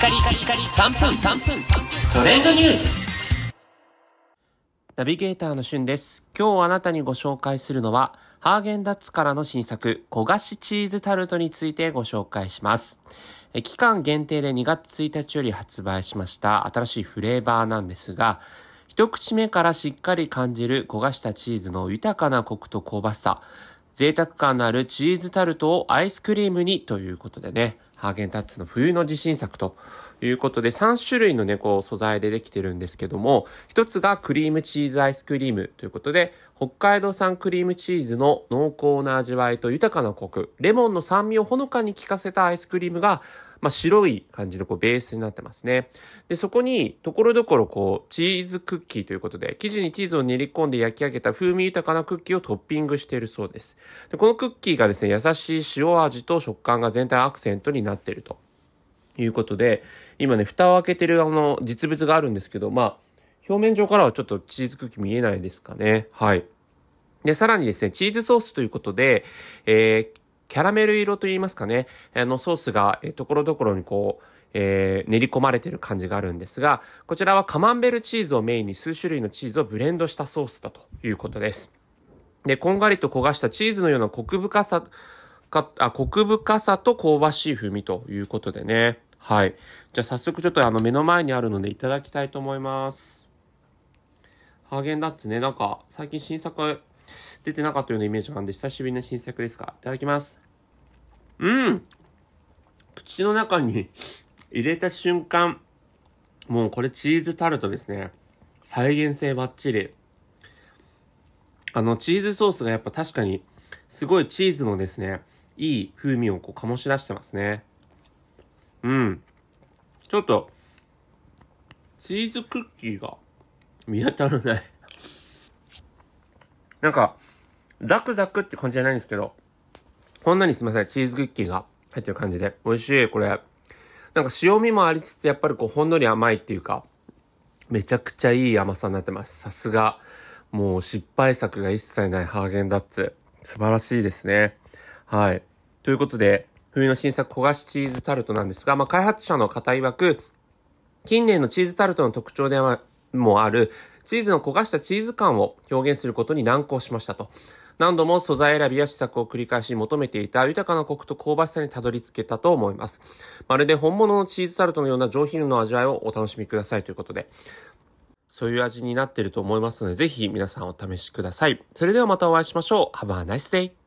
カリカリカリ3分3分トレンドニュースナビゲーターのしゅんです。今日あなたにご紹介するのは、ハーゲンダッツからの新作、焦がしチーズタルトについてご紹介します。期間限定で2月1日より発売しました新しいフレーバーなんですが、一口目からしっかり感じる焦がしたチーズの豊かなコクと香ばしさ、贅沢感のあるチーズタルトをアイスクリームにということでね、ハーゲンダッツの冬の自信作ということで3種類のね、こう素材でできてるんですけども、一つがクリームチーズアイスクリームということで、北海道産クリームチーズの濃厚な味わいと豊かなコク、レモンの酸味をほのかに効かせたアイスクリームが、まあ、白い感じのこうベースになってますね。で、そこに、ところどころこう、チーズクッキーということで、生地にチーズを練り込んで焼き上げた風味豊かなクッキーをトッピングしているそうです。で、このクッキーがですね、優しい塩味と食感が全体アクセントになっているということで、今ね、蓋を開けてるあの、実物があるんですけど、まあ、表面上からはちょっとチーズクッキー見えないですかね。はい。で、さらにですね、チーズソースということで、えー、キャラメル色と言いますかね、あのソースが、え、ところどころにこう、えー、練り込まれてる感じがあるんですが、こちらはカマンベルチーズをメインに数種類のチーズをブレンドしたソースだということです。で、こんがりと焦がしたチーズのようなコク深さ、か、あ、コク深さと香ばしい風味ということでね。はい。じゃあ早速ちょっとあの目の前にあるのでいただきたいと思います。ハーゲンダッツね、なんか最近新作出てなかったようなイメージがあるんで久しぶりの新作ですか？いただきます。うん口の中に入れた瞬間、もうこれチーズタルトですね。再現性バッチリ。あの、チーズソースがやっぱ確かに、すごいチーズのですね、いい風味をこう醸し出してますね。うん。ちょっと、チーズクッキーが見当たらない。なんか、ザクザクって感じじゃないんですけど、ほんのりすみません、チーズクッキーが入ってる感じで、美味しい、これ。なんか塩味もありつつ、やっぱりこう、ほんのり甘いっていうか、めちゃくちゃいい甘さになってます。さすが。もう失敗作が一切ないハーゲンダッツ。素晴らしいですね。はい。ということで、冬の新作焦がしチーズタルトなんですが、まあ、開発者の方曰く、近年のチーズタルトの特徴でもある、チーズの焦がしたチーズ感を表現することに難航しましたと。何度も素材選びや試作を繰り返し求めていた豊かなコクと香ばしさにたどり着けたと思います。まるで本物のチーズタルトのような上品の味わいをお楽しみくださいということで。そういう味になっていると思いますので、ぜひ皆さんお試しください。それではまたお会いしましょう。Have a nice day!